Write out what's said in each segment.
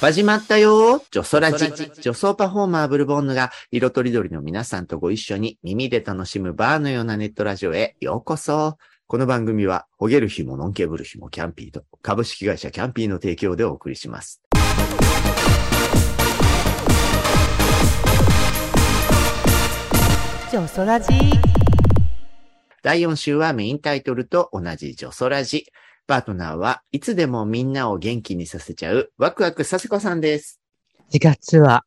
始まったよジョソラジ。ジョソーパフォーマーブルボンヌが色とりどりの皆さんとご一緒に耳で楽しむバーのようなネットラジオへようこそ。この番組は、ほげる日もノンケブル日もキャンピーと株式会社キャンピーの提供でお送りします。ジョソラジ第4週はメインタイトルと同じジョソラジ。パートナーはいつでもみんなを元気にさせちゃうワクワクさせこさんです。4月は、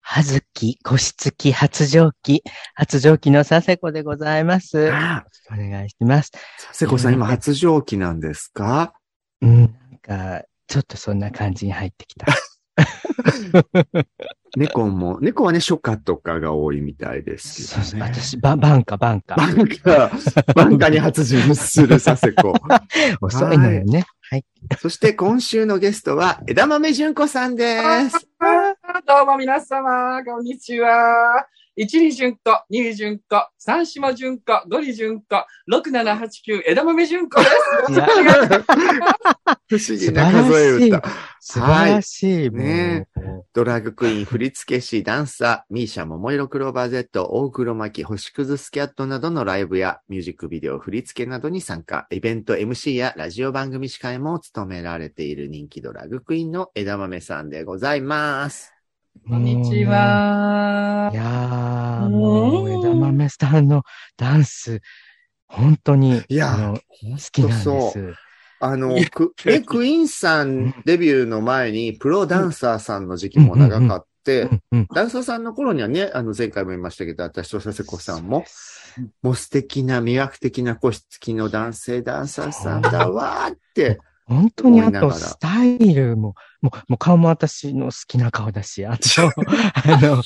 はずき、個室期、発情期、発情期の佐世子でございます。あお願いします。させこさん今発情期なんですか？うん、なんか、ちょっとそんな感じに入ってきた。猫も、猫はね、初夏とかが多いみたいですそうそう、けどね。私、ババンカ、バンカ。バンカ、バンカに発情する佐世子。遅いのよね。はい。そして今週のゲストは枝豆純子さんです。どうも皆様、こんにちは。一里純子、二里純子、三島純子、五里純子、六七八九枝豆純子です。不思議な数え歌。素晴らしい。ねもうドラッグクイーン、振付師、ダンサー、ミーシャ、桃色クローバー Z、大黒摩季、星屑スキャットなどのライブやミュージックビデオ、振付などに参加、イベント MC やラジオ番組司会も務められている人気ドラッグクイーンの枝豆さんでございます。こんにち。は。いやー、もう、枝豆さんのダンス、本当に、いや好きなんです。あの、く、え、クイーンさんデビューの前に、プロダンサーさんの時期も長かってう、ん。うん。ダンサーさんの頃にはね、あの、前回も言いましたけど、私と佐世子さんも、もう素敵な魅惑的な個室付きの男性ダンサーさんだわーって、本当にあと、スタイルも、もう、もう顔も私の好きな顔だし、あと、あの、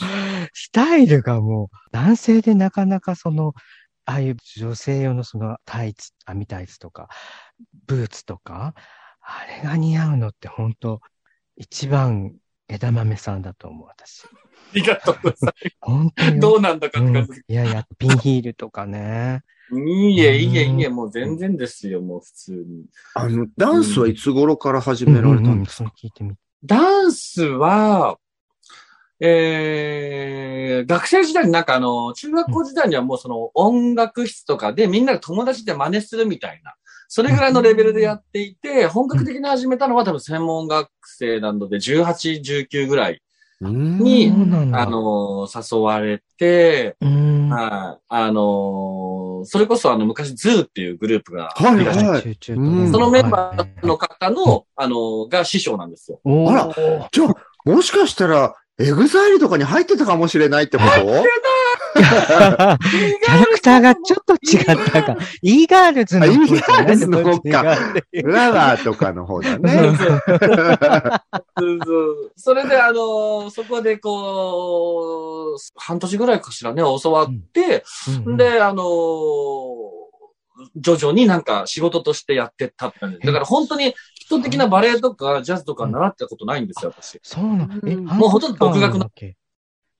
スタイルがもう、男性でなかなかその、ああいう女性用のそのタイツ、網タイツとか、ブーツとか、あれが似合うのって本当、一番枝豆さんだと思う、私。ありがとうございます。本当に。どうなんだかっうんて感じ。いやいや、ピンヒールとかね。いいえ、いいえ、いいえ、もう全然ですよ、もう普通に。あの、ダンスはいつ頃から始められたんですそれ聞いてみて。ダンスは、えー、学生時代になんかあの、中学校時代にはもうその音楽室とかでみんなで友達で真似するみたいな、それぐらいのレベルでやっていて、本格的に始めたのは多分専門学生なので18、19ぐらい、に。あの、誘われて、うん。はい、あの、それこそあの昔 ZOO っていうグループがはいい。らっしゃるはいそのメンバーの方の、あの、が師匠なんですよ。おあら。ーじゃあ、もしかしたら、 EXILE とかに入ってたかもしれないってこと？キャラクターがちょっと違ったか。 E-girlsの方、あ、E-girlsの方か。ラワーとかの方だね。そうそう。そうそれで、あの、そこでこう、半年ぐらいかしらね、教わって、うん。で、あの、徐々になんか仕事としてやってったって感じ。だから本当に基礎的なバレエとかジャズとか習ったことないんですよ、私。そうなの。え、うんもうほとんど独学のの。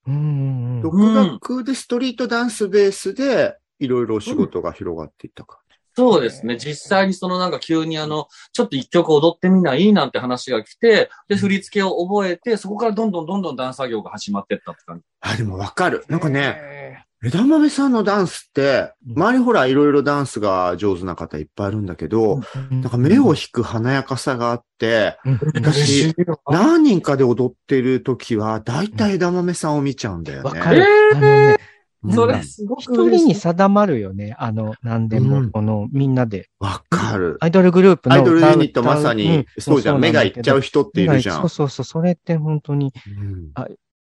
うん。独学でストリートダンスベースで、いろいろお仕事が広がっていったか。そうですね。実際にそのなんか急にあの、ちょっと一曲踊ってみないなんて話が来て、で、振り付けを覚えて、そこからどんどんどんどんダンス作業が始まってったって感じ。あ、でもわかる。なんかね、枝豆さんのダンスって、周りほらいろいろダンスが上手な方いっぱいいるんだけど、うん、なんか目を引く華やかさがあって、うん、私、何人かで踊ってる時は、だいたい枝豆さんを見ちゃうんだよね。わかる。それすごく一人に定まるよね。あの、なんでも、うんこの、みんなで。わかる。アイドルグループのアイドルユニットまさにん、そうじゃん。目がいっちゃう人っているじゃ。そうんそうそう。それって本当に、うん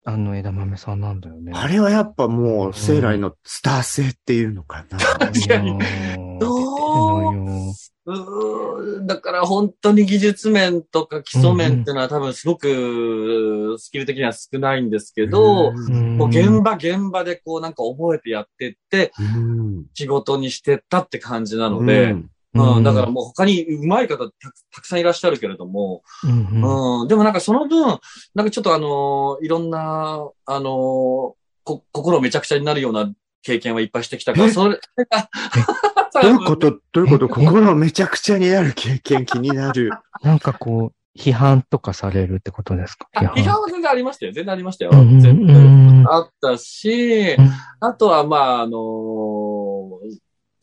あの、枝豆さんなんだよね。あれはやっぱもう、生来のスター性っていうのかな。確かに。うん。どううだから本当に技術面とか基礎面っていうのは多分すごくスキル的には少ないんですけど、うん。もう現場現場でこうなんか覚えてやってってうん。仕事にしてったって感じなので、うんうん、だからもう他に上手い方たくたくさんいらっしゃるけれども、うんうん。うん、でもなんかその分、なんかちょっとあのーいろんな、あのーこ、心めちゃくちゃになるような経験はいっぱいしてきたから、え？それが、どういうこと？どういうこと？心めちゃくちゃになる経験気になる。なんかこう、批判とかされるってことですか？あ批判。は全然ありましたよ。全然ありましたよ。うんうん全う然んあったし、うん。あとはまあ、あのー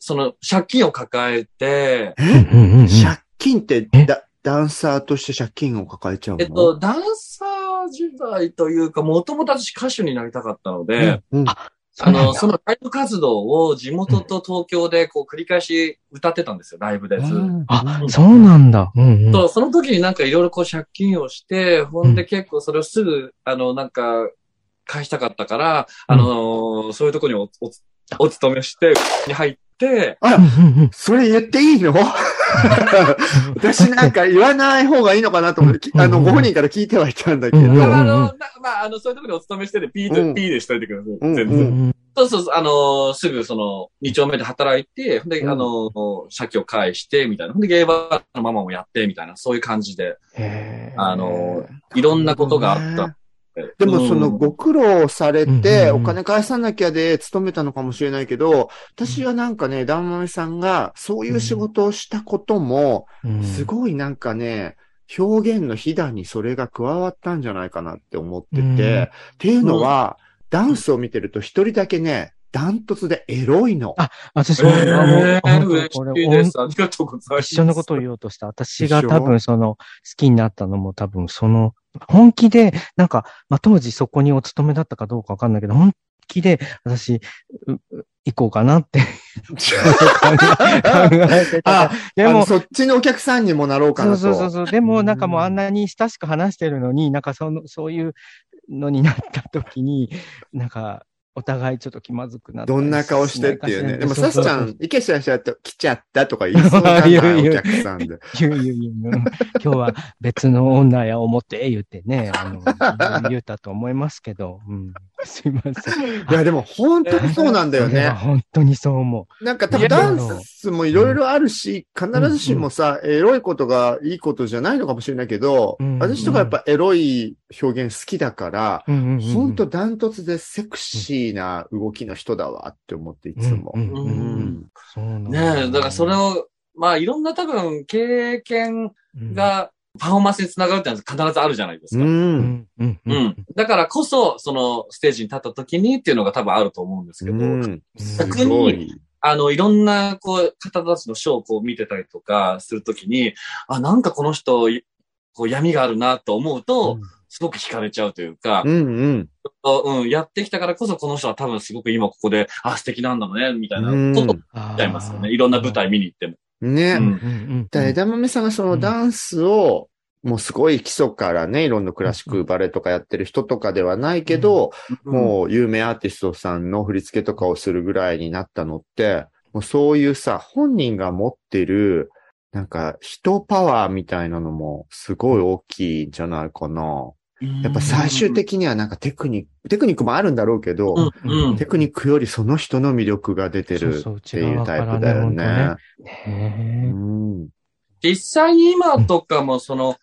その借金を抱えて、え？うんうんうん借金ってえ？ダダンサーとして借金を抱えちゃうの？えっと、ダンサー時代というか、もともと私歌手になりたかったので、うんあの、そそのライブ活動を地元と東京でこう繰り返し歌ってたんですよ、ライブでず。っと。あそうなんだ。うんうん。そうその時になんかいろいろこう借金をして、ほんで結構それをすぐ、あの、なんか、返したかったから、あの、そういうところにお、お、お勤めして、に入って、あそれ言っていいの？私なんか言わない方がいいのかなと思って、きあの、うん。ご本人から聞いてはいたんだけど、うんうんあの、なまあ、あの、そういうところにお勤めしてて、P うん。と P でしといてください。うんう全然。んそうそうそう、あの、すぐその、二丁目で働いて、ほんで、うん。あの、借金を返して、みたいな。ほんで、ゲイバーのママもやって、みたいな、そういう感じで、あの、いろんなことがあった。でもそのうん。ご苦労されうんて、お金返さなきゃで勤めたのかもしれないけど、私はなんかね、ダンマメさんがそういう仕事をしたことも、うん。すごいなんかね、表現の火段にそれが加わったんじゃないかなって思ってて、うん。っていうのは、ダンスを見てると一人だけね、ダントツでエロいの。あ私えも、あもうー、本当嬉これ。ありがとうございます。一緒のことを言おうとした。私が多分その、好きになったのも多分その、本気で、なんか、まあ、当時そこにお勤めだったかどうかわかんないけど、本気で私、行こうかなって 考えてででも、も、そっちのお客さんにもなろうかそうなと。そうそうそう。でも、なんかもうあんなに親しく話してるのに、なんかその、そういうのになった時に、なんか、お互いちょっと気まずくなったりどんな顔してっていうね。でも、さっちゃん、いけしゃしゃって来ちゃったとか言いそうなお客さんで。言う言う言う。うん今日は別の女や思って言ってね、あの、言うたと思いますけど、うん、すいません。いや、でも本当にそうなんだよね。本当にそう思なんか多分ダンスもいろいろあるし、必ずしもさ、エロいことがいいことじゃないのかもしれないけどうん、私とかやっぱエロい表現好きだから、本当ダントツでセクシーな動きの人だわって思っていつも。ねえ、だからそれを、まあ、いろんな多分、経験が、パフォーマンスにつながるってのは必ずあるじゃないですう。か。うんんうんううんん。だからこそ、その、ステージに立った時にっていうのが多分あると思うんですけど、うん。す逆ごにい。あの、いろんな、こう、方たちのショーをこう見てたりとかするときに、あ、なんかこの人、いこう闇があるなと思うと、すごく惹かれちゃうというかう、んうん。うん、やってきたからこそこの人は多分すごく今ここで、あ、素敵なんだろうね、みたいなうんことあーちゃいますよね。いろんな舞台見に行っても。ね。だ枝豆さんがそのダンスを、もうすごい基礎からね、いろんなクラシックバレエとかやってる人とかではないけど、もう有名アーティストさんの振り付けとかをするぐらいになったのって、もうそういうさ、本人が持ってる、なんか人パワーみたいなのもすごい大きいんじゃないかな。うん、やっぱ最終的にはなんかテクニック、テクニックもあるんだろうけど、うん、うん。テクニックよりその人の魅力が出てるっていうタイプだよね。実際に今とかもその、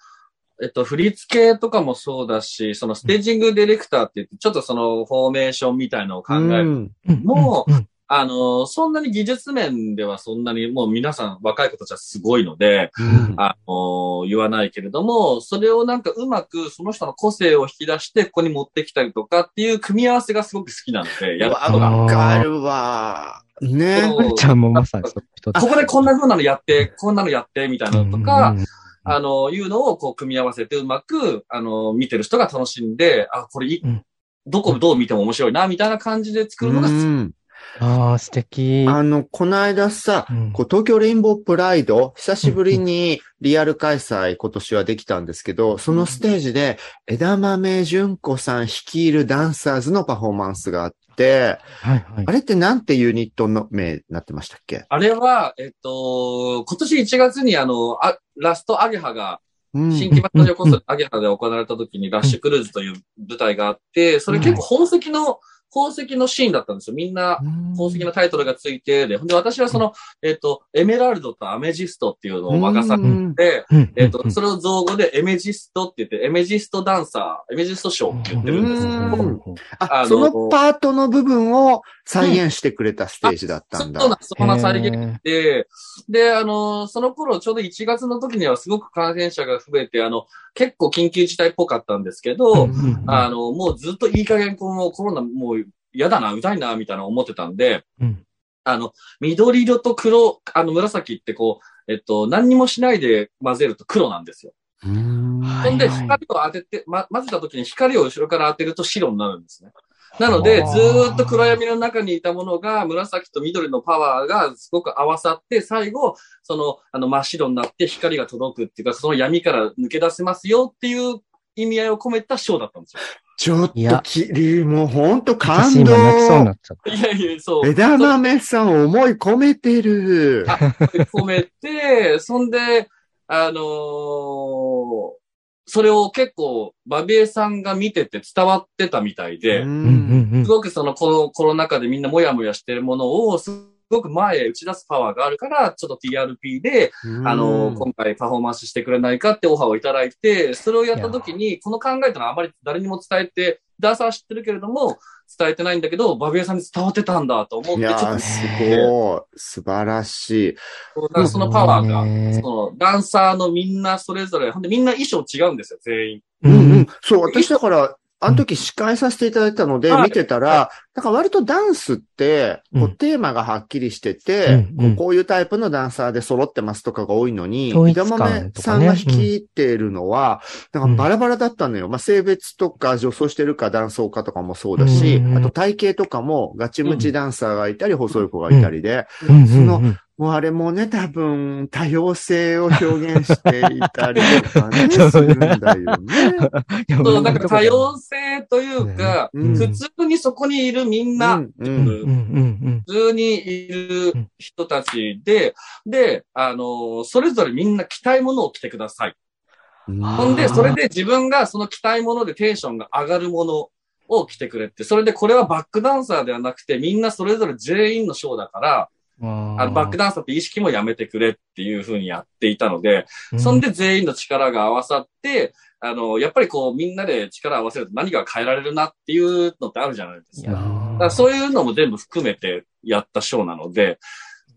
えっと、振り付けとかもそうだし、そのステージングディレクターって言って、ちょっとそのフォーメーションみたいのを考える。うん。もうんあの、そんなに技術面ではそんなにもう皆さん若い子たちはすごいので、うんあの、言わないけれども、それをなんかうまくその人の個性を引き出してここに持ってきたりとかっていう組み合わせがすごく好きなので、やることが。わかるわ。ね。そうまるちゃんもまさにここでこんな風なのやって、こんなのやって、みたいなのとか、うんあの、いうのをこう組み合わせてうまく、あの、見てる人が楽しんで、あ、これいい、うんどこどう見ても面白いな、みたいな感じで作るのが好き。うんああ、素敵。あの、この間さ、うん。こう東京レインボープライド、久しぶりにリアル開催今年はできたんですけど、そのステージで枝豆純子さん率いるダンサーズのパフォーマンスがあっって、はいはい。あ。れってなんてユニットの名になってましたっけ？あれは、えっと、今年1月にあの、あラストアゲハが、うん新規バタジオコンサートアゲハで行われた時にラッシュクルーズという舞台があって、それ結構宝石の、宝石のシーンだったんですよ。みんな、宝石のタイトルがついて、で、ほんで私はその、えっと、エメラルドとアメジストっていうのを任されうん。て、うん。えっと、それを造語でエメジストって言って、エメジストダンサー、エメジストショーって言ってるんですけど、うん。あ、そのパートの部分を再現してくれたステージだったんだ。そうなんです。そんな再現へで、で、あの、その頃、ちょうど1月の時にはすごく感染者が増えて、あの、結構緊急事態っぽかったんですけど、うん。あの、もうずっといい加減、このコロナもう嫌だな、痛いな、みたいな思ってたんで、うん。あの、緑色と黒、あの、紫ってこう、えっと、何にもしないで混ぜると黒なんですよ。ほんで、光を当てて、ま、混ぜた時に光を後ろから当てると白になるんですね。なので、ずーっと暗闇の中にいたものが、紫と緑のパワーがすごく合わさって、最後、その、あの、真っ白になって光が届くっていうか、その闇から抜け出せますよっていう意味合いを込めたショーだったんですよ。ちょっときり、もうほんと感私動。今泣きそうになっちゃった。いやいや、そう。枝豆さん思い込めてる。あ込めて、そんで、あのーそれを結構、バビエさんが見てて伝わってたみたいで、すごくそのコロコロナ禍でみんなもやもやしてるものを、すごく前へ打ち出すパワーがあるから、ちょっと TRP で、あの、今回パフォーマンスしてくれないかってオファーをいただいて、それをやった時に、この考えというのはあまり誰にも伝えて、ダーサーは知ってるけれども、伝えてないんだけど、バビエさんに伝わってたんだと思って、ちょっとすごい。素晴らしい。そのパワーが、ねそのダンサーのみんなそれぞれ、ほんでみんな衣装違うんですよ、全員。うんううんん。そう、私だから、あの時司会させていただいたので、はい。見てたら、なんか割とダンスって、こううんテーマがはっきりしてて、こういうタイプのダンサーで揃ってますとかが多いのに、枝豆さんが率いているのは、なんかバラバラだったのよ。まあ、性別とか女装してるか男装かとかもそうだし、あと体型とかもガチムチダンサーがいたり、細い子がいたりで、そのうんもうあれもね、多分、多様性を表現していたりとかね、そうするんだよね。そう、なんか多様性というか、うん。普通にそこにいるみんな、普通にいる人たちで、で、あの、それぞれみんな着たいものを着てください。ほんで、それで自分がその着たいものでテンションが上がるものを着てくれって、それでこれはバックダンサーではなくて、みんなそれぞれ全員のショーだから、ああのバックダンサーって意識もやめてくれっていう風にやっていたので、そんで全員の力が合わさって、あの、やっぱりこうみんなで力を合わせると何が変えられるなっていうのってあるじゃないですか。だからそういうのも全部含めてやったショーなので、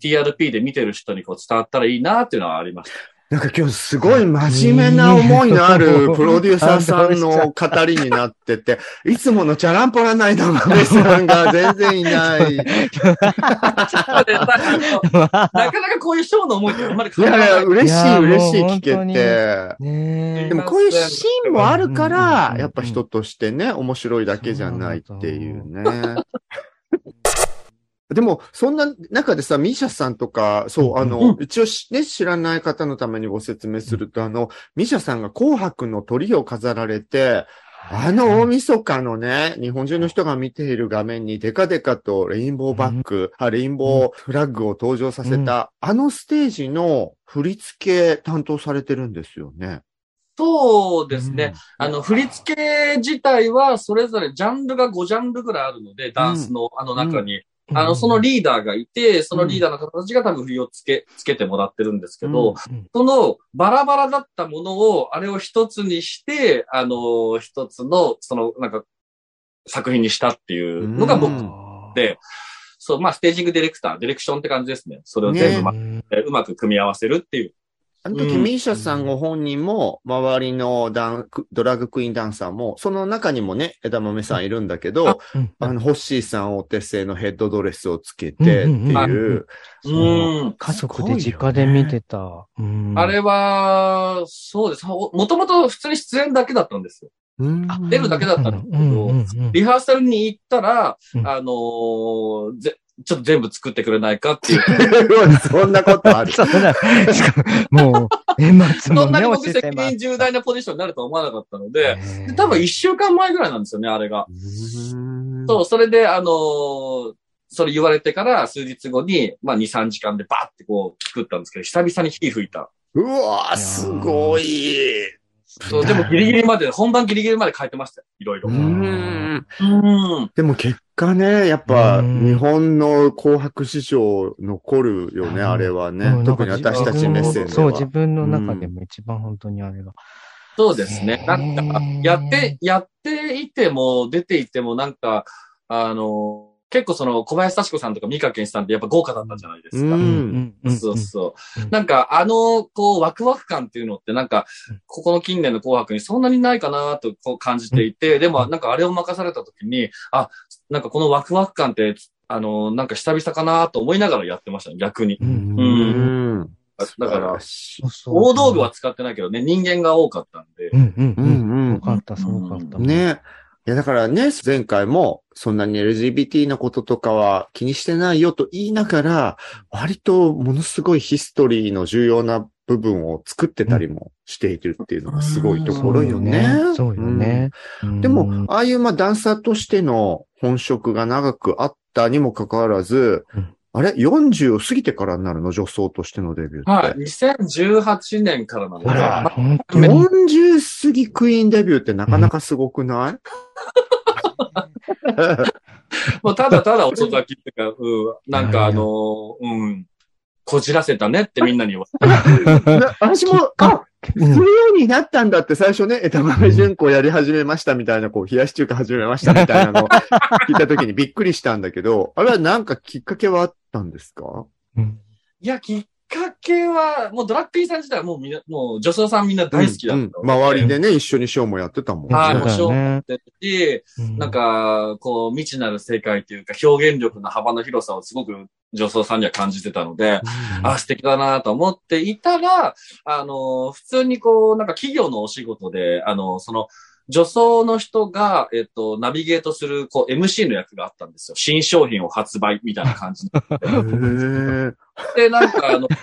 TRP で見てる人にこう伝わったらいいなっていうのはありました。なんか今日すごい真面目な思いのあるプロデューサーさんの語りになってて、いつものチャランポラないの豆さんが全然いない。い なかなかこういうショーの思いってあんまり変わやいや、らない。嬉しい嬉しい聞けて。ねでもこういうシーンもあるからう、んやっぱ人としてね、面白いだけじゃないっていうね。でも、そんな中でさ、ミーシャさんとか、そう、あの、一応しね、知らない方のためにご説明すると、あの、ミーシャさんが紅白の鳥を飾られて、あの大晦日のね、日本中の人が見ている画面にデカデカとレインボーバック、あレインボーフラッグを登場させた、あのステージの振り付け担当されてるんですよね。そうですね。あの、振り付け自体はそれぞれジャンルが5ジャンルぐらいあるので、ダンスのあの中に。あの、そのリーダーがいて、そのリーダーの方たちが多分振りをつけ、つけてもらってるんですけど、うん。そのバラバラだったものを、あれを一つにして、あの、一つの、その、なんか、作品にしたっていうのが僕うん。で、そう、まあ、ステージングディレクター、ディレクションって感じですね。それを全部、うまく組み合わせるっていう。あの時、うんミーシャさんご本人も、周りのダンドラッグクイーンダンサーも、その中にもね、枝豆さんいるんだけど、うんあの、ホッシーさんお手製のヘッドドレスをつけてってうんうんうんいう、うん。家族で実家で見てた。うんあれは、そうです。もともと普通に出演だけだったんですよ。うん出るだけだったんですけど、うんうんうんリハーサルに行ったら、うんあのーぜ、ちょっと全部作ってくれないかっていう。そんなことある。そうだ。しかも、もう、年末そもね、んなに僕責任重大なポジションになるとは思わなかったので、ねで多分一週間前ぐらいなんですよね、あれが。うんそう、それで、あのーそれ言われてから数日後に、まあ2、3時間でバーってこう作ったんですけど、久々に火吹いた。うわーすごい。そう、でも ギリギリまで、本番ギリギリまで書いてましたよ、いろいろ。ううんん。うん。でも結果ね、やっぱうん日本の紅白史上残るよね、うんあれはねうん。特に私たち目線でそう、は。自分の中でも一番本当にあれが。そうですね。なんか、やって、やっていても、出ていても、なんか、あの、結構その、小林幸子さんとか三河健さんってやっぱ豪華だったじゃないですか。うんそうそううん。なんか、あの、こう、ワクワク感っていうのって、なんかうん、ここの近年の紅白にそんなにないかなとこう感じていて、でも、なんかあれを任された時に、あ、なんかこのワクワク感って、あの、なんか久々かなと思いながらやってましたね、逆に。うんううんん。だから大道具は使ってないけどね、人間が多かったんで。うんうんう。うんんよかった、そうかった。ね。いや、だからね、前回も、そんなに LGBT のこととかは気にしてないよと言いながら、割とものすごいヒストリーの重要な部分を作ってたりもしているっていうのがすごいところよね。そうよね。うんでも、ああいうまあダンサーとしての本職が長くあったにもかかわらず、うんあれ ?40 を過ぎてからになるの女装としてのデビューって。はい。2018年からなので、あら、ま本当に？40過ぎクイーンデビューってなかなかすごくない、もうただただ遅咲きっていうか、うん、なんかあのーうん、こじらせたねってみんなに言われて。な私も、あ、するようになったんだって最初ね、枝豆純子やり始めましたみたいな、こう、冷やし中華始めましたみたいなのを 聞いた時にびっくりしたんだけど、あれはなんかきっかけはあったんですか？うん。いや、きっかけは、もうドラッグインさん自体はもうみんな、もう女装さんみんな大好きだったので、うん周りでね、一緒にショーもやってたもん。ね。はい、もうショーもやってるし、なん、か、こう、未知なる世界というか、表現力の幅の広さをすごく女装さんには感じてたので、あ、素敵だなと思っていたら、あの、普通にこう、なんか企業のお仕事で、あの、その、女装の人が、えっと、ナビゲートする、こう、MC の役があったんですよ。新商品を発売みたいな感じ。で、なんかあの、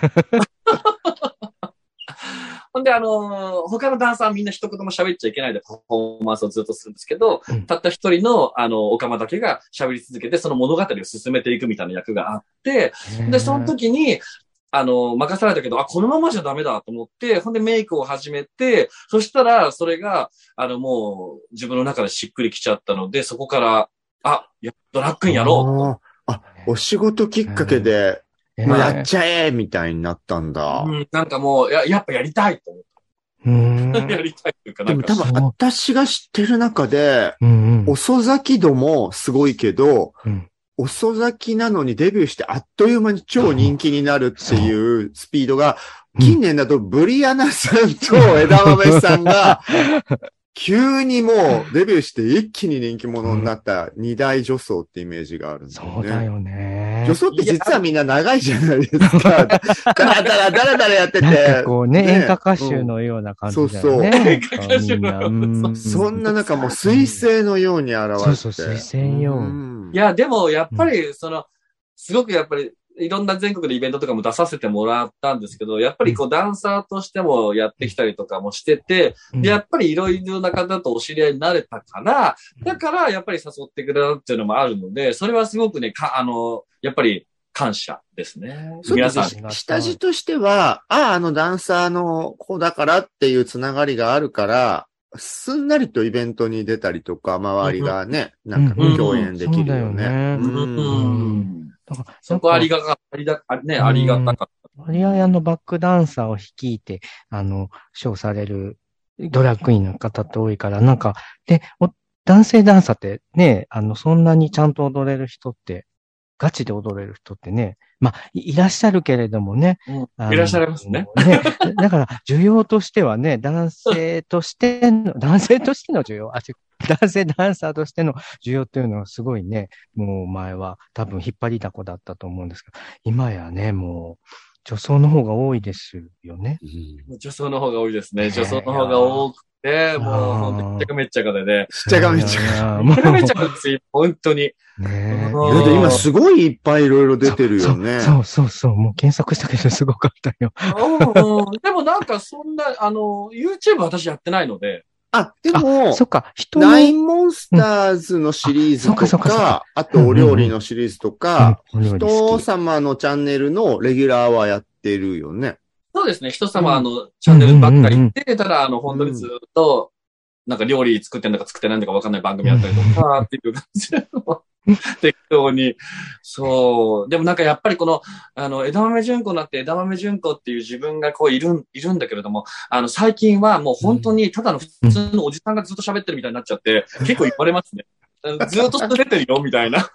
ほんで、あの、他のダンサーみんな一言も喋っちゃいけないでパフォーマンスをずっとするんですけど、うん。たった一人の、あの、オカマだけが喋り続けて、その物語を進めていくみたいな役があって、で、その時に、あの、任されたけど、あ、このままじゃダメだと思って、ほんでメイクを始めて、そしたら、それが、あの、もう、自分の中でしっくりきちゃったので、そこから、あ、やドラッグインやろあー。あ、お仕事きっかけで、えもうやっちゃえみたいになったんだ。う。。うん、なんかもう、や、やっぱやりたいと思っうん。て。やりたいというか、なんか。でも多、分私が知ってる中で、うんうん。遅咲き度もすごいけど、うん遅咲きなのにデビューしてあっという間に超人気になるっていうスピードが、近年だとブリアナさんと枝豆さんが、急にもうデビューして一気に人気者になった二大女装ってイメージがあるんだよね。そうだよね。女装って実はみんな長いじゃないですか。だらだらだらだらやってなんかて。こうね、ね演歌歌手のような感じだよね。うん演歌歌手のようなみんなうんそんな中もう水星のように現れて。そうそう水星よんいや、でも、やっぱり、その、すごくやっぱり、いろんな全国でイベントとかも出させてもらったんですけど、やっぱりこうダンサーとしてもやってきたりとかもしてて、で、やっぱりいろいろな方とお知り合いになれたから、だからやっぱり誘ってくれたっていうのもあるので、それはすごくね、か、あの、やっぱり感謝ですね。皆さん。ん下地としては、ああ、あのダンサーの子だからっていうつながりがあるから、すんなりとイベントに出たりとか、周りがね、なんかうん。共演できるよそうだよね。ねうん そこはありがか、ありだ、あね、ありがたかっマリアヤのバックダンサーを率いて、あの、賞されるドラッグインの方って多いから、なんか、で、お男性ダンサーってね、あの、そんなにちゃんと踊れる人って、ガチで踊れる人ってね、まあ、いいらっしゃるけれどもね。うんいらっしゃいますね。ねだから、需要としてはね、男性としての、男性としての需要、あ、違う男性ダンサーとしての需要っていうのはすごいね、もう前は多分引っ張りだこだったと思うんですけど、今やね、もう、女装の方が多いですよね。うん女装の方が多いですね。ね女装の方が多くて、もう、めっちゃかめっちゃかでね。ちゃがめっちゃが。いやいやもうめっちゃかめっちゃかですよ、本当に。ねえうんだって今すごいいっぱいいろいろ出てるよね。そうそうそうそう。もう検索したけどすごかったよ。でもなんかそんな、あの、YouTube 私やってないので、あ、でもそ、っか、人のナインモンスターズのシリーズうん。あそとっかそっかか、あとお料理のシリーズとか、うん人様のチャンネルのレギュラーはやってるよね。そうですね、人様、あの、チャンネルばっかりで、ただ、あの、本当にずっと、なんか料理作ってんだか作ってないんだかわかんない番組やったりとか、っていう感じで、適当に。そう。でもなんかやっぱりこの、あの、枝豆純子になって枝豆純子っていう自分がこういるん、いるんだけれども、あの、最近はもう本当にただの普通のおじさんがずっと喋ってるみたいになっちゃって、結構言われますね。ずっとそれ出てるよ、みたいな。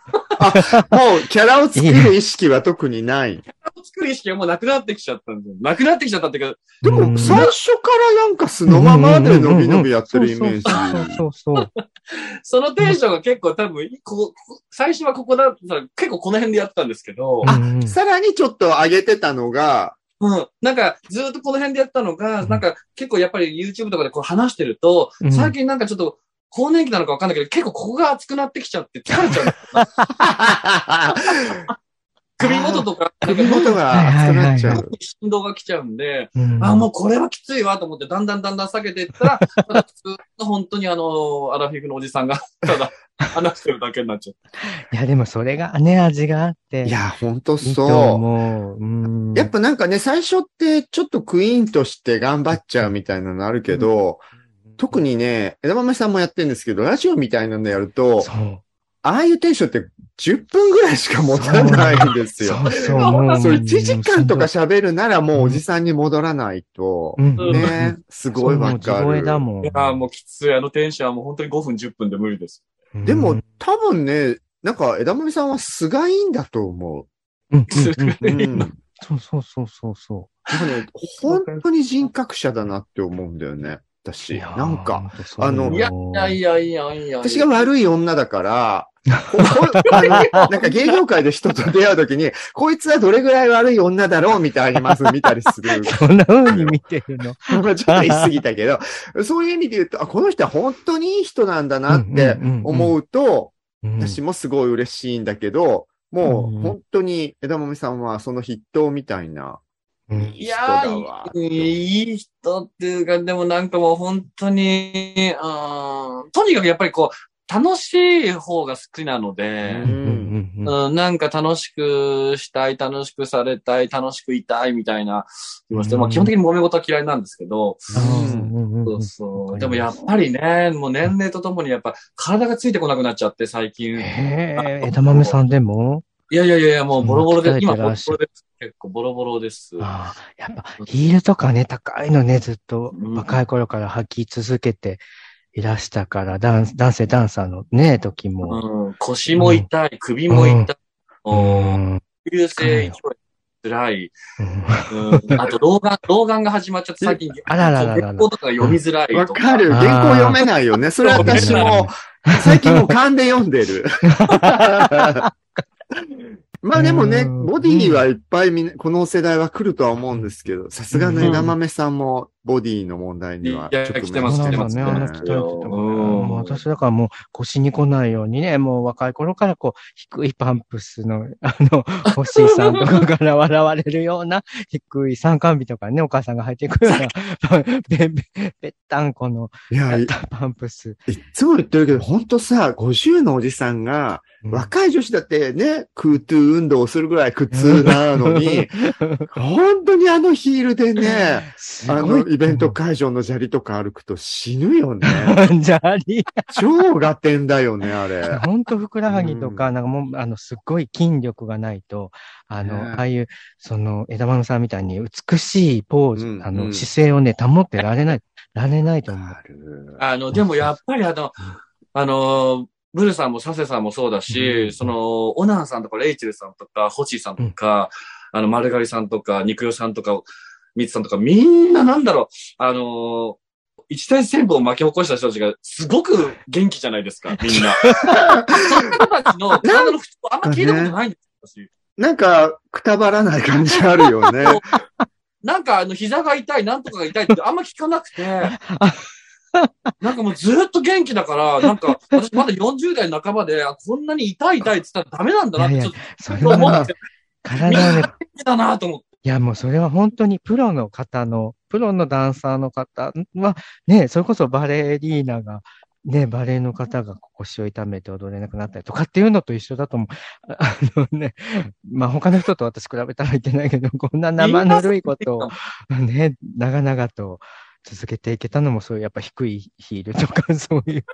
もうキャラを作る意識は特にない。作る意識がもうなくなってきちゃったんですよ。なくなってきちゃったっていうか、でもうん最初からなんか素のままで伸び伸びやってるイメージ。そうそうそう。そのテンションが結構多分、ここ最初はここだったら結構この辺でやってたんですけど、あうんさらにちょっと上げてたのが、うん。なんか、ずっとこの辺でやったのが、なんか、結構やっぱり YouTube とかでこう話してると、うん最近なんかちょっと、更年期なのかわかんないけど、結構ここが熱くなってきちゃって疲れちゃう。首元とか、首元が熱くなっちゃう。振動が来ちゃうんで、うんあ、もうこれはきついわと思って、だんだんだんだん下げていったら、た だ普通の本当にあの、アラフィフのおじさんが、ただ、話してるだけになっちゃう。いや、でもそれがね、味があって。いや、ほんといいとそ思う。うんう。やっぱなんかね、最初ってちょっとクイーンとして頑張っちゃうみたいなのあるけど、特にね、枝豆さんもやってるんですけど、ラジオみたいなのやると、そう。ああいうテンションって10分ぐらいしか持たないんですよ。そうそ う。そう、1時間とか喋るならもうおじさんに戻らないと、うん、うんね、すごいわかそうもう地声だる。もん。いやーもうきつい、あのテンションはもう本当に5分10分で無理です。うんでも、多分ね、なんか枝豆さんは素がいいんだと思うん、うん、そうそうそうそうそね、本当に人格者だなって思うんだよね。う。私。いやーなんか、、あのいやいやいやいや。私が悪い女だから、なんか芸能界で人と出会うときに、こいつはどれぐらい悪い女だろうみたいにまず見たりする。こんな風に見てるの？まあちょっと言い過ぎたけど、そういう意味で言うと、あ、この人は本当にいい人なんだなって思うと、うん私もすごい嬉しいんだけど、もう本当に枝豆さんはその筆頭みたいなうん人いやいい人っていうか、でもなんかもう本当に、うん、とにかくやっぱりこう、楽しい方が好きなので、うんなんか楽しくしたい、楽しくされたい、楽しくいたいみたいな、まあ基本的に揉め事は嫌いなんですけど、そううんそう。でもやっぱりね、もう年齢とともにやっぱ体がついてこなくなっちゃって、最近。枝豆さんでも？いやいやいやいや、もうボロボロで、うん今ボロボロです。結構ボロボロです。ああ、やっぱヒールとかね、高いのね、ずっとうん若い頃から履き続けていらしたから、ダン男性ダンサーのね、時も。うん、腰も痛い、首も痛い、うもん。う、流性勢い辛い、うんうん、あと老眼、老眼が始まっちゃって最近、あららららら原稿とかが読みづらいとわかる。原稿読めないよね。それは私も、最近もう勘で読んでる。まあでもね、うん。ボディはいっぱいみんな、この世代は来るとは思うんですけど、さすがの枝豆さんもボディの問題には直面来てますそう来てますね、私だからもう腰に来ないようにね、もう若い頃からこう、低いパンプスの、あの、星さんとかから笑われるような、低い参観日とかね、お母さんが履いてくるような、べんべん、ぺったんこの、いや、いパンプス。いっつも言ってるけど、ほんとさ、50のおじさんが、若い女子だってね、空トゥー運動をするぐらい苦痛なのに、本当にあのヒールでね、あのイベント会場の砂利とか歩くと死ぬよね。じゃあり、超ガテンだよね、あれ。ほんとふくらはぎとか、うん。なんかもう、あの、すっごい筋力がないと、あの、ね。ああいう、その、枝豆さんみたいに美しいポーズ、あの、うん。うん姿勢をね、保ってられない、られないと思う。あの、でもやっぱりあの、あの、ブルさんもサセさんもそうだし、うんその、オナンさんとかレイチェルさんとか、ホチーさんとか、あの、丸刈りさんとか、肉代さんとか、ミツさんとか、みんななんだろう、あの、一大旋風を巻き起こした人たちが、すごく元気じゃないですか、みんな。その人たちの体の不調、あんま聞いたことないんですよ、なんか、くたばらない感じあるよね。なんかあの膝が痛い、なんとかが痛いってあんま聞かなくて、なんかもうずっと元気だから、なんか私まだ40代半ばで、あこんなに痛い痛いって言ったらダメなんだなってちょやっと思って、体をね、元気だなと思って。いやもうそれは本当にプロの方の、プロのダンサーの方は、ね、それこそバレリーナが、ね、バレエの方が腰を痛めて踊れなくなったりとかっていうのと一緒だと思う。ああのね、まあ他の人と私比べたらいけないけど、こんな生ぬるいことをね、長々と続けていけたのもそういうやっぱ低いヒールとかそういう、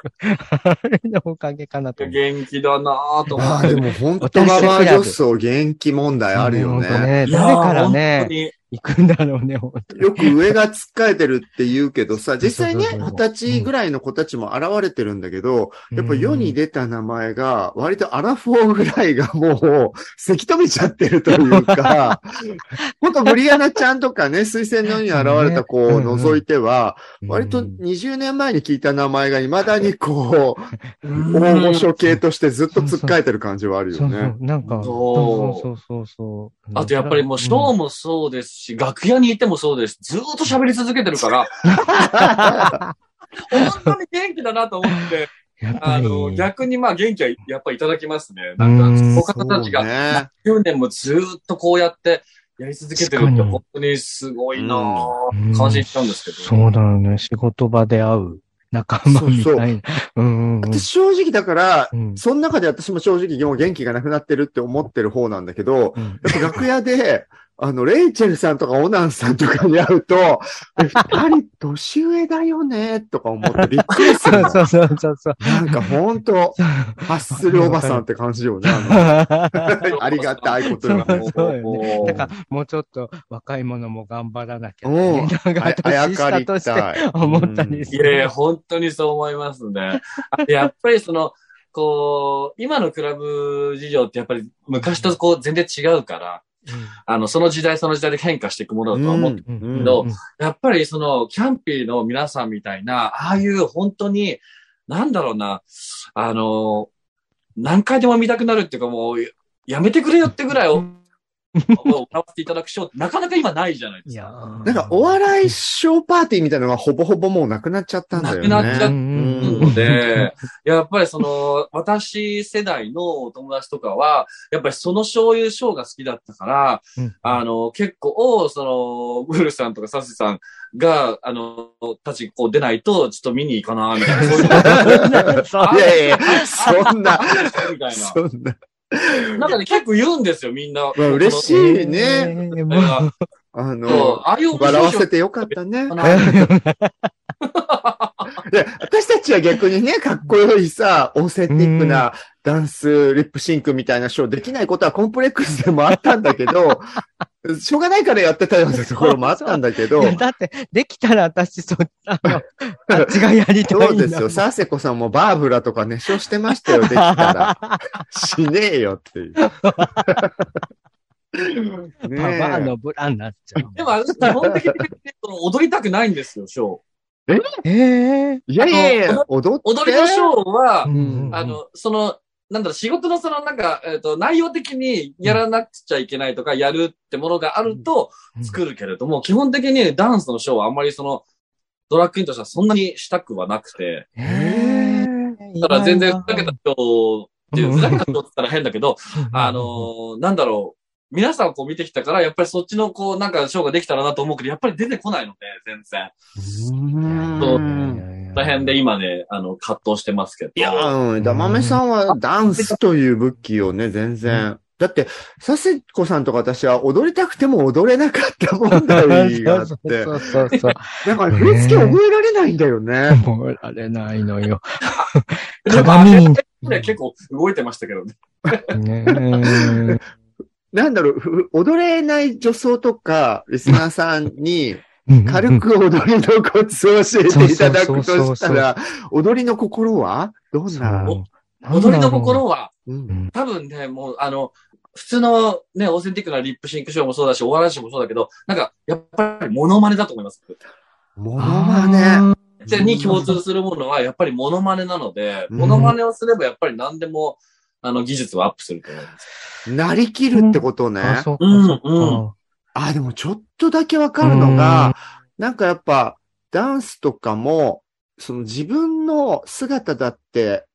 あれのおかげかなと。元気だなぁと思ああ、って。でも本当ババア女装元気問題あるよ本当ね。ね。誰からね、に行くんだろうね、本当に。よく上がつっかえてるって言うけどさ、実際ね、そうそうそう二十歳ぐらいの子たちも現れてるんだけど、やっぱ世に出た名前が、割とアラフォーぐらいがもう、せき止めちゃってるというか、ほんとブリアナちゃんとかね、推薦のように現れた子を除いては、割とうん20年前に聞いた名前が未だにこう、う ん大御所系としてずっとつっかえてる感じはあるよそうそねう。、なんか、そうそうそうそうそう。あとやっぱりもう、ショーもそうですし、楽屋にいてもそうです。ずーっと喋り続けてるから、本当に元気だなと思って、やっぱり、あの、逆にまあ元気はやっぱいただきますね。なんか、うん他の方たちがそうね10年もずーっとこうやってやり続けてるって本当にすごいなうんぁ、感心しちゃうんですけど。そうだよね。仕事場で会う仲間みたいな。うんうんうん。私正直だから、うんその中で私も正直もう元気がなくなってるって思ってる方なんだけど、うんやっぱ楽屋で、あの、レイチェルさんとかオナンさんとかに会うと、え二人年上だよね、とか思ってびっくりするの。そうそうそうそう。なんかほんと、発するおばさんって感じよね。あの ありがたいことが。そうそうよもうだから、もうちょっと若い者も頑張らなきゃうんね。なんか、あや年かりしてたい。思ったりすいやいや、る。本当にそう思いますね。あやっぱりその、こう、今のクラブ事情ってやっぱり昔とこう全然違うから、あの、その時代その時代で変化していくものだとは思って、うん。うん。うん。どやっぱりその、キャンピーの皆さんみたいな、ああいう本当に、なんだろうな、あの、何回でも見たくなるっていうかもう、やめてくれよってぐらいを、笑わせていただくショーってなかなか今ないじゃないですか。なんかお笑いショーパーティーみたいなのがほぼほぼもうなくなっちゃったんだよね。なくなっちゃっうんので、やっぱりその、私世代のお友達とかは、やっぱりそのそういうショーが好きだったから、うんあの、結構、その、ブールさんとかサシさんが、あの、たち、こう出ないと、ちょっと見に行かな、みたいな。いやいや、そんな、みたいそんな。な。なんかね、結構言うんですよ、みんな。まあ嬉しい。いね。あの、ああいう面白い笑わせてよかったね。で、私たちは逆にね、かっこよいさ、オーセンティックなダンス、リップシンクみたいなショーできないことはコンプレックスでもあったんだけど、しょうがないからやってたようなところもあったんだけど い、やだって、できたら私、そ、あの、あっちがやりたいんだそうですよ。サーセコさんもバーブラとか熱唱してましたよ、できたら。しねえよっていう。パワーのブラになっちゃう。でも、私基本的にその踊りたくないんですよ、ショー。え？えいやいやいや、踊って。踊りのショーは、んあ、の、その、なんだろう、仕事のその、なんか、えっ、と、内容的にやらなくちゃいけないとか、やるってものがあるとうん。作るけれども、基本的にダンスのショーはあんまりその、ドラッグインとしてはそんなにしたくはなくて、ええだから全然ふざけたショーっていう、うん。ふざけたショーって言ったら変だけど、あのーなんだろう、皆さんをこう見てきたから、やっぱりそっちのこう、なんかショーができたらなと思うけど、やっぱり出てこないので、全然。うん大変で今ね、あの、葛藤してますけど。いや、うん、ダマメさんはダンスという武器をね、全然。だって、佐世子さんとか私は踊りたくても踊れなかった問題があって、そうそうそうそう。だから振り付け覚えられないんだよね。覚えられないのよ。鏡に。ね、結構動いてましたけどね。ね なんだろう、ふ踊れない女装とか、リスナーさんにえ軽く踊りのコツを教えていただくとしたら、踊りの心は？どんな？踊りの心は、うん多分ね、もう、あの、普通のね、オーセンティックなリップシンクショーもそうだし、お笑いショーもそうだけど、なんか、やっぱりモノマネだと思います。モノマネ。に共通するものは、やっぱりモノマネなので、うんモノマネをすればやっぱり何でも、あの、技術はアップすると思います。なりきるってことね。うんそうか。あ、でもちょっとだけわかるのが、なんかやっぱ、ダンスとかも、その自分の姿だって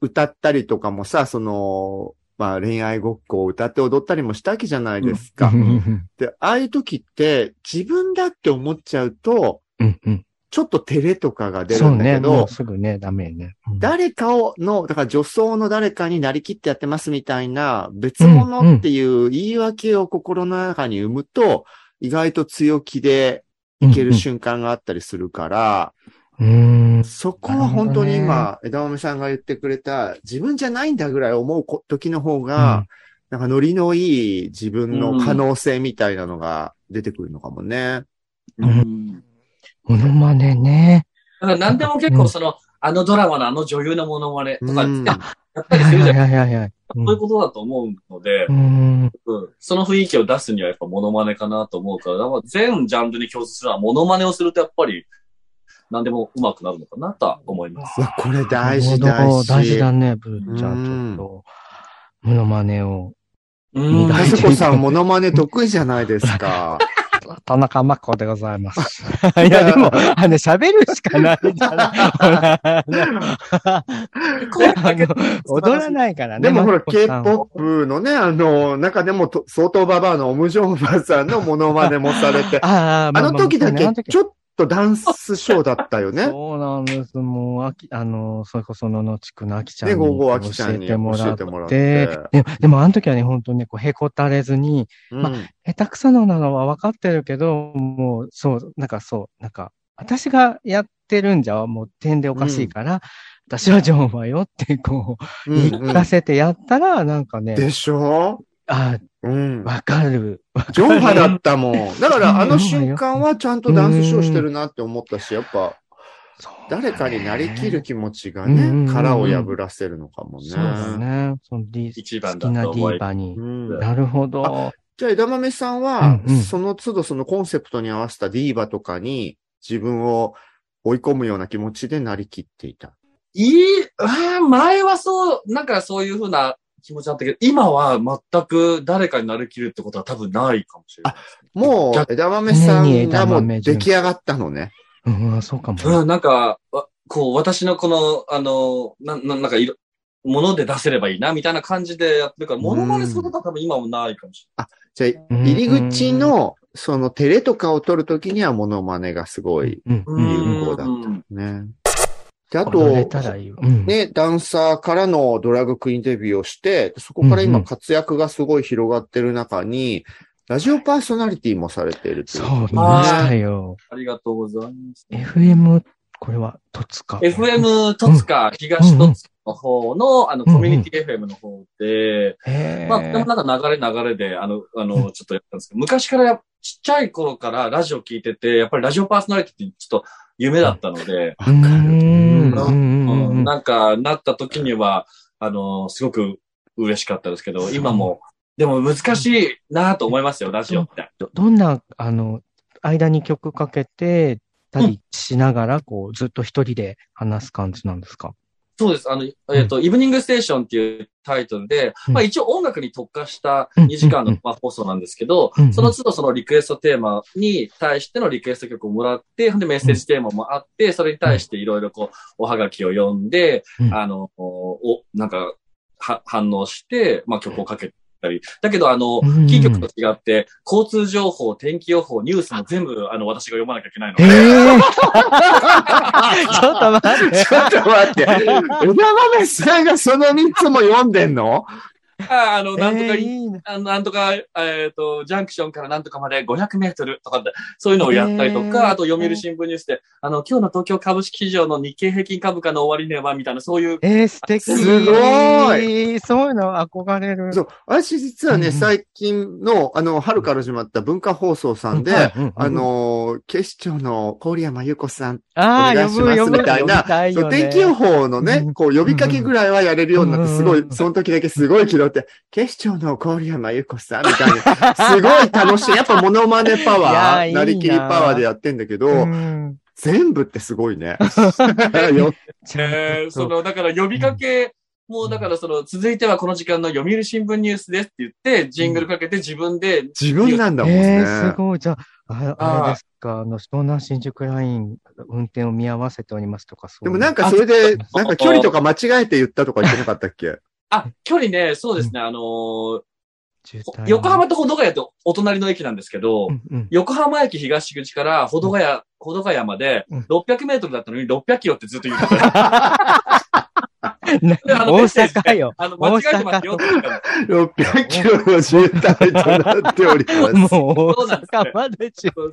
歌ったりとかもさ、その、まあ恋愛ごっこを歌って踊ったりもしたわけじゃないですか。うん。で、ああいう時って自分だって思っちゃうと、うん。うん。ちょっと照れとかが出るんだけど、もうすぐね、ダメね。うん。誰かをの、だから女装の誰かになりきってやってますみたいな別物っていう言い訳を心の中に生むと、意外と強気でいける瞬間があったりするから、うん。そこは本当に今、枝豆さんが言ってくれた、自分じゃないんだぐらい思うこ時の方が、なんかノリのいい自分の可能性みたいなのが出てくるのかもね。うんうんモノマネね。だから何でも結構その、あのドラマのあの女優のモノマネとか、うんやったりするじゃん。はいはいはい。そういうことだと思うので、うん。うんその雰囲気を出すにはやっぱモノマネかなと思うから、だから全ジャンルに共通するのはモノマネをするとやっぱり何でも上手くなるのかなとは思います。これ大事大事。大事だね、ブーちゃうんん。ちょっと、モノマネを。うんかずこさん、モノマネ得意じゃないですか。田中真子でございます。いや、でも、あの、喋るしかないじゃない。踊らないからね。でもほら、K-POP のね、あの、中でもと相当ババアのオムジョンバさんのモノマネもされて、ああ、まあの時だけちょっとダンスショーだったよね。そうなんです。もう、あき、あの、それこそののちくのあきちゃんね、に午後あきちゃんに教えてもらって。ででも、あの時はね、本当にね、こう、へこたれずに、うんま下手くそなのは分かってるけど、もう、そう、なんかそう、なんか、私がやってるんじゃ、もう点でおかしいから、私はジョンはよって、こう、うん言い聞かせてやったら、なんかね、でしょ？あうん。わかる。ジョン派だったもん。だから、あの瞬間はちゃんとダンスショーしてるなって思ったし、やっぱ、誰かになりきる気持ちがね、殻を破らせるのかもね。そうだね。そのディ一番好きなディーバにう。んなるほど。じゃあ、枝豆さんはその都度そのコンセプトに合わせたディーバとかに自分を追い込むような気持ちでなりきっていた。いい、前はそう、なんかそういうふうな気持ちだったけど、今は全く誰かになりきるってことは多分ないかもしれない。もう、枝豆さんがもう出来上がったのね。うん、そうかも。うん、なんか、わこう、私のこの、あの、な、ななんかいろ、もので出せればいいな、みたいな感じでやってるから、モノマネすることは多分今もないかもしじゃあ、うん入り口の、その照れとかを取るときにはモノマネがすごい。有効だったうんね。で、あと。ね、ダンサーからのドラッグクイーンデビューをして、そこから今活躍がすごい広がってる中に、ラジオパーソナリティもされているといそう、見ましたよ。ありがとうございます。FM、これは、戸塚。FM 戸塚、東戸塚の方の、あの、うんコミュニティ FM の方で、へーまあ、でもなんか流れ流れで、あの、あの、ちょっとやったんですけど、昔からやっちっちゃい頃からラジオ聞いてて、やっぱりラジオパーソナリティってちょっと夢だったので、わかるうんうんうんなんか、なった時には、あの、すごく嬉しかったですけど、今も、でも難しいなと思いますよ、ラジオって。どどんな、あの、間に曲かけて、たりしながら、こう、ずっと一人で話す感じなんですか？そうです。あの、えっ、と、イブニングステーションっていうタイトルで、うん。まあ一応音楽に特化したうん。2時間の生放送なんですけどうん。うん、その都度そのリクエストテーマに対してのリクエスト曲をもらって、でメッセージテーマもあって、それに対していろいろこう、おはがきを読んで、うん。あの、お、なんか、は、反応して、まあ曲をかけたり。だけど、あの、うん。キー局と違って、交通情報、天気予報、ニュースも全部、あの、私が読まなきゃいけないのえで。え ちょっと待って。ちょっと待って。枝豆さんがその3つも読んでんの？ああの、なんとかえーいいなあの、なんとか、えっ、と、ジャンクションからなんとかまで500メートルとかで、そういうのをやったりとか、あと読売新聞ニュースで、あの、今日の東京株式市場の日経平均株価の終値は、みたいな、そういう、えー、素敵。すごい。そういうの憧れる。そう。私実はね、うん最近の、あの、春から始まった文化放送さんで、うんうんうんあの、警視庁の郡山優子さん、ああ、お願いしますみたいなそう天気予報のね、うんこう呼びかけぐらいはやれるようになって、すごいうん、その時だけすごい気取って、警視庁の郡山優子さんみたいな、すごい楽しい。やっぱモノマネパワー、いやいいななりきりパワーでやってんだけど、うん全部ってすごいね。よえーその、だから呼びかけもうだからその、続いてはこの時間の読売新聞ニュースですって言って、ジングルかけて自分で、自分なんだもんね。ええすごい。じゃあ、ああーあれですか、あの、湘南新宿ライン、運転を見合わせておりますとか、そうでもなんかそれで、あなんか距離とか間違えて言ったとか言ってなかったっけ？あ、距離ね、そうですね、あのー横浜と保土ヶ谷とお隣の駅なんですけど、うんうん。横浜駅東口から保土ヶ谷、保土ヶ谷までうん600メートルだったのに600キロってずっと言ってた。なであの大阪よ。あの、間違えてますよって言ったの。600キロの渋滞となっております。もうそうなん大ですね阪まで渋そう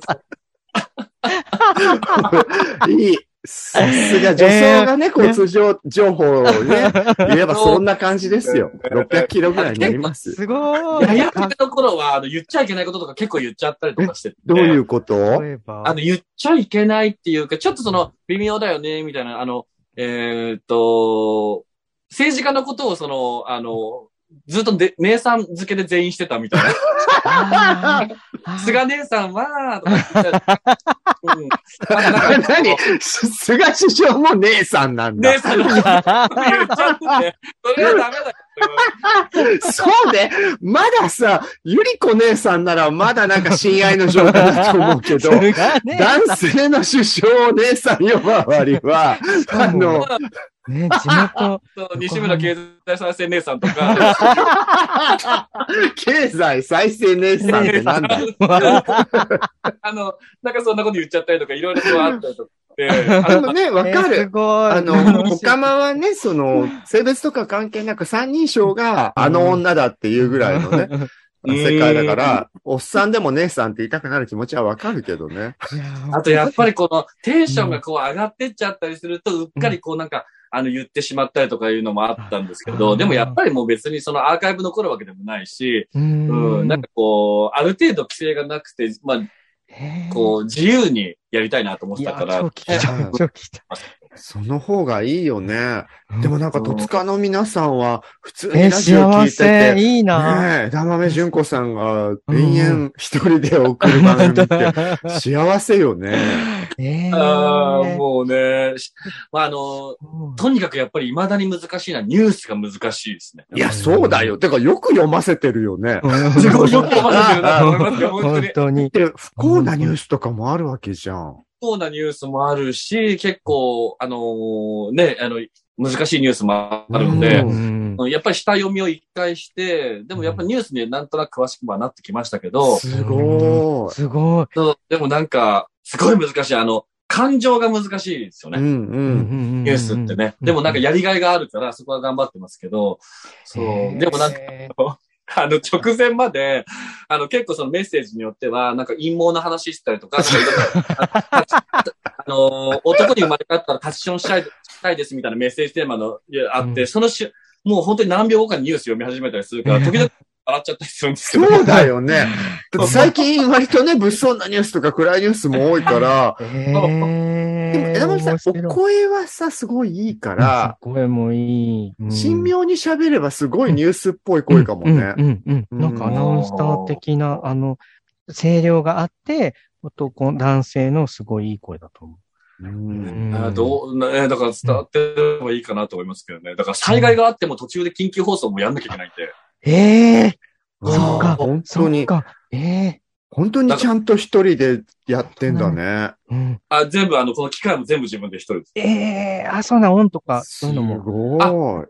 そういい。さすが女装がね、交通情情報をね、言えばそんな感じですよ。600キロぐらいになります。すごい。いや、やっての頃は、あの、言っちゃいけないこととか結構言っちゃったりとかしてて。どういうこと？あの、言っちゃいけないっていうか、ちょっとその、微妙だよね、みたいな、あの、えーっと、政治家のことをその、あの、ずっとで、姉さん付けで全員してたみたいな。菅姉さんは、とか言ってうん。なんか何？菅首相も姉さんなんだ姉。さんのこと言っちゃってて、それはダメだよ。そうね。まださ、ゆり子姉さんならまだなんか親愛の状態だと思うけど、男性の首相お姉さん呼ばわりは、あの、ね、地元。そう西村経済再生姉さんとか、経済再生姉さんってなんだ あの、なんかそんなこと言っちゃったりとか、いろいろそうあったりとかって、あのでもね、わかえーする。あの、おかまはね、その、性別とか関係なく三人称があの女だっていうぐらいのね、うん。世界だから、おっさんでも姉さんって言いたくなる気持ちはわかるけどね。あとやっぱりこのテンションがこう上がってっちゃったりすると、うっかりこうなんか、あの言ってしまったりとかいうのもあったんですけど、うんでもやっぱりもう別にそのアーカイブ残るわけでもないし、ううん、ん。なんかこう、ある程度規制がなくて、まあ、こう、自由にやりたいなと思ってたから超、聞きたい、超聞きたい。その方がいいよね。でもなんか、うん戸塚の皆さんは、普通にえ、ラジオ聞幸いてて、せ、いいな。ねえ、枝豆純子さんがうん延々一人で送る番組って幸せよね。えああ、ーもうね、しまあ、あの、とにかくやっぱり未だに難しいのはニュースが難しいですね。いや、そうだよ。てか、よく読ませてるよね。うん すごいよく読ませてるなと思いますよ、本当本に。当に。で、不幸なニュースとかもあるわけじゃん。そうなニュースもあるし、結構、あのーね、あの、難しいニュースもあるので、うんうんやっぱり下読みを一回して、でもやっぱりニュースになんとなく詳しくはなってきましたけど、すごい。すごい。でもなんか、すごい難しい。あの、感情が難しいですよね。うんうん。ニュースってね。でもなんかやりがいがあるから、そこは頑張ってますけど、そう。でもなんか、あの、直前まで、あの、結構そのメッセージによっては、なんか陰謀の話したりとか、あの、男に生まれ変わったらタッチションしたいしたいですみたいなメッセージテーマのあって、うん。そのし、もう本当に何秒後かにニュース読み始めたりするから、時々笑っちゃったりするんですけど。そうだよね。だって最近割とね、物騒なニュースとか暗いニュースも多いから、えでもー、枝豆さん、お声はさ、すごいいいから、声もいい。うん神妙に喋ればすごいニュースっぽい声かもね。うんうんうんうん。なんかアナウンサー的な、あの、声量があって、男、男性のすごいいい声だと思うんう。あどう、ね、だから伝わってればいいかなと思いますけどね。だから災害があっても途中で緊急放送もやんなきゃいけないんで。ええうんそっか本そ当に。ええ本当にちゃんと一人でやってんだね。うん。あ、全部あの、この機械も全部自分で一人です。ええあ、そうな、音とか、すそういうのも。ごい。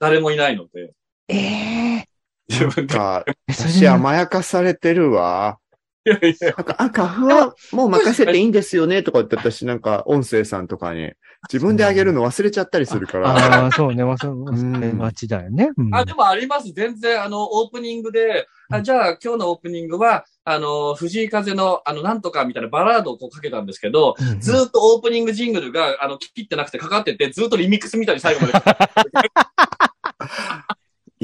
誰もいないので、ええ自分で。か、私甘やかされてるわ。いやいやなんか、あ、花粉はもう任せていいんですよねとか言って私なんか音声さんとかに自分であげるの忘れちゃったりするから。ああ、そうね、忘んれ待ちだよね。うんあ、でもあります。全然、あの、オープニングで、あじゃあ今日のオープニングは、あの、藤井風の、あの、なんとかみたいなバラードをこうかけたんですけど、うんずーっとオープニングジングルが、あの、切ってなくてかかってて、ずーっとリミックスみたいに最後まで。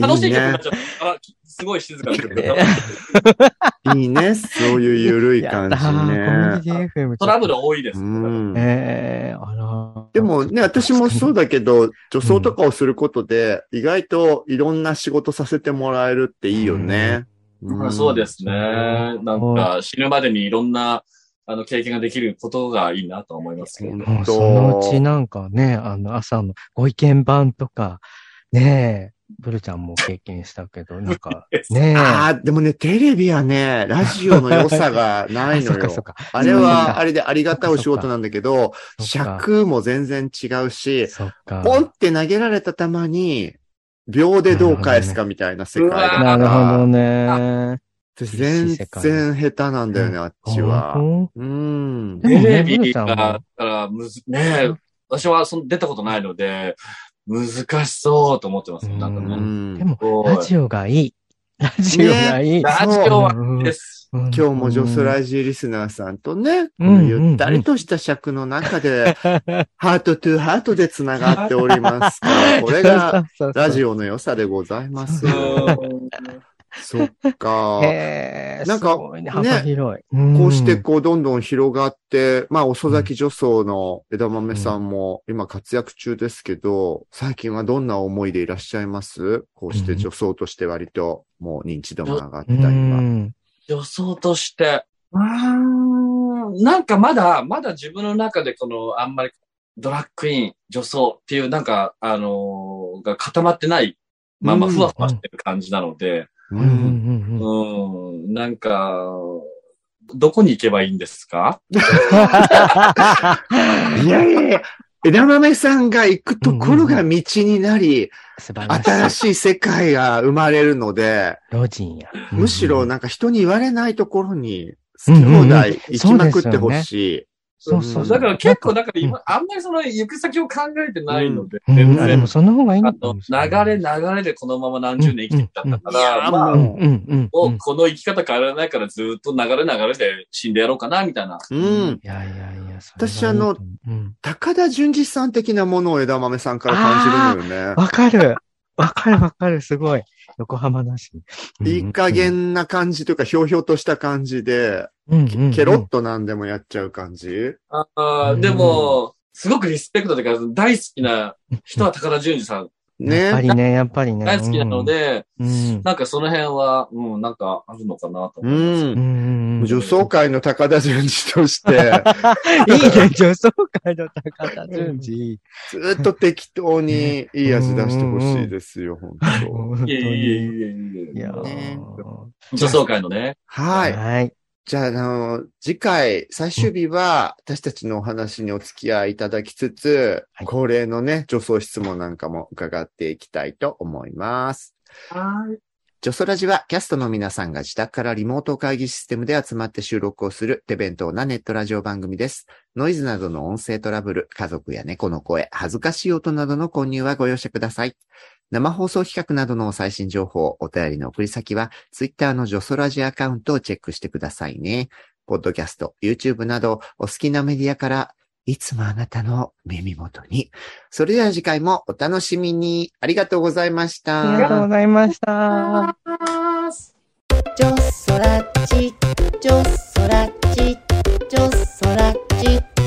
楽しい曲になっ。ちゃった。あ、きすごい静かな曲ねいいね。そういうゆるい感じね。ティ FM トラブル多いです。うん。ええあら。でもね、私もそうだけど、女装とかをすることで、意外といろんな仕事させてもらえるっていいよね。まあそうですね。うんなんか、死ぬまでにいろんな、あの、経験ができることがいいなと思いますけど。そのうちなんかね、あの、朝のご意見番とか、ねえ、ブルちゃんも経験したけど、なんか、ねえ。ああ、でもね、テレビはね、ラジオの良さがないのよ。そっかそっか。あれは、かあれでありがたいお仕事なんだけど、尺も全然違うし、そっか。ポンって投げられた球に、秒でどう返すかみたいな世界だから。なるほどね。全然下手なんだよね、あっちは。本うん。テレビブルちゃんもがあったら、むず、ねえ、私はその出たことないので、難しそうと思ってます。なんかね。でも、ラジオがいい。ラジオがいい。ラジオはうんです。今今日もジョスラジリスナーさんとね、ゆったりとした尺の中で、ハートトゥーハートで繋がっておりますから、これがラジオ。オの良さでございます。うんそっか。なんかね、ね。幅広い。こうしてんこうどんどん広がって、まあ遅咲き女装の枝豆さんも今活躍中ですけど、最近はどんな思いでいらっしゃいます？こうして女装として割ともう認知度も上がったう今。ん。予想として、うー。んなんかまだ、まだ自分の中でこの、あんまりドラッグクイーン、女装っていうなんか、あのーが固まってない、まあまあうん。ふわふわしてる感じなので、ううんんうんうん、なんか、どこに行けばいいんですか？いやいやいや、枝豆さんが行くところが道になり、素晴らしい。新しい世界が生まれるので、老人や。むしろな、なんか人に言われないところに好き放題行きまくってほしい。そうそう。だから結構、だから今、あんまりその行く先を考えてないので、うん、全然あでも。その方がいいあの流れ流れでこのまま何十年生きてきたんだから、まあ、うんうんうんもう。うんこの生き方変えられないからずっと流れ流れで死んでやろうかな、みたいな。うん。いやいやいや、私あの高田純次さん的なものを枝豆さんから感じるのよね。わかる。わかるわかる。すごい。横浜だし。いい加減な感じというか、ひょうひょうとした感じで、ケロッと何でもやっちゃう感じ？ああでも、すごくリスペクトというか、大好きな人は高田純次さんやっぱね。りね、やっぱりね。大好きなので、うん、なんかその辺は、うん、なんかあるのかなとう思います。うん。女装界の高田純次として、いいね、女装界の高田純次。ずっと適当にいい味出してほしいですよ、本当。いえいえいに。えいえいやねー女装会のね。はい。はい。じゃあ、あの、次回、最終日は、私たちのお話にお付き合いいただきつつ、はい恒例のね、女装質問なんかも伺っていきたいと思います。はい。ジョソラジはキャストの皆さんが自宅からリモート会議システムで集まって収録をする手弁当なネットラジオ番組です。ノイズなどの音声トラブル、家族や猫の声、恥ずかしい音などの混入はご容赦ください。生放送企画などの最新情報、お便りの送り先は、ツイッターのジョソラジアカウントをチェックしてくださいね。ポッドキャスト、YouTube など、お好きなメディアから、いつもあなたの耳元に。それでは次回もお楽しみに。ありがとうございました。ありがとうございました。ジョソラジ、ジョソラジ、ジョソラジ。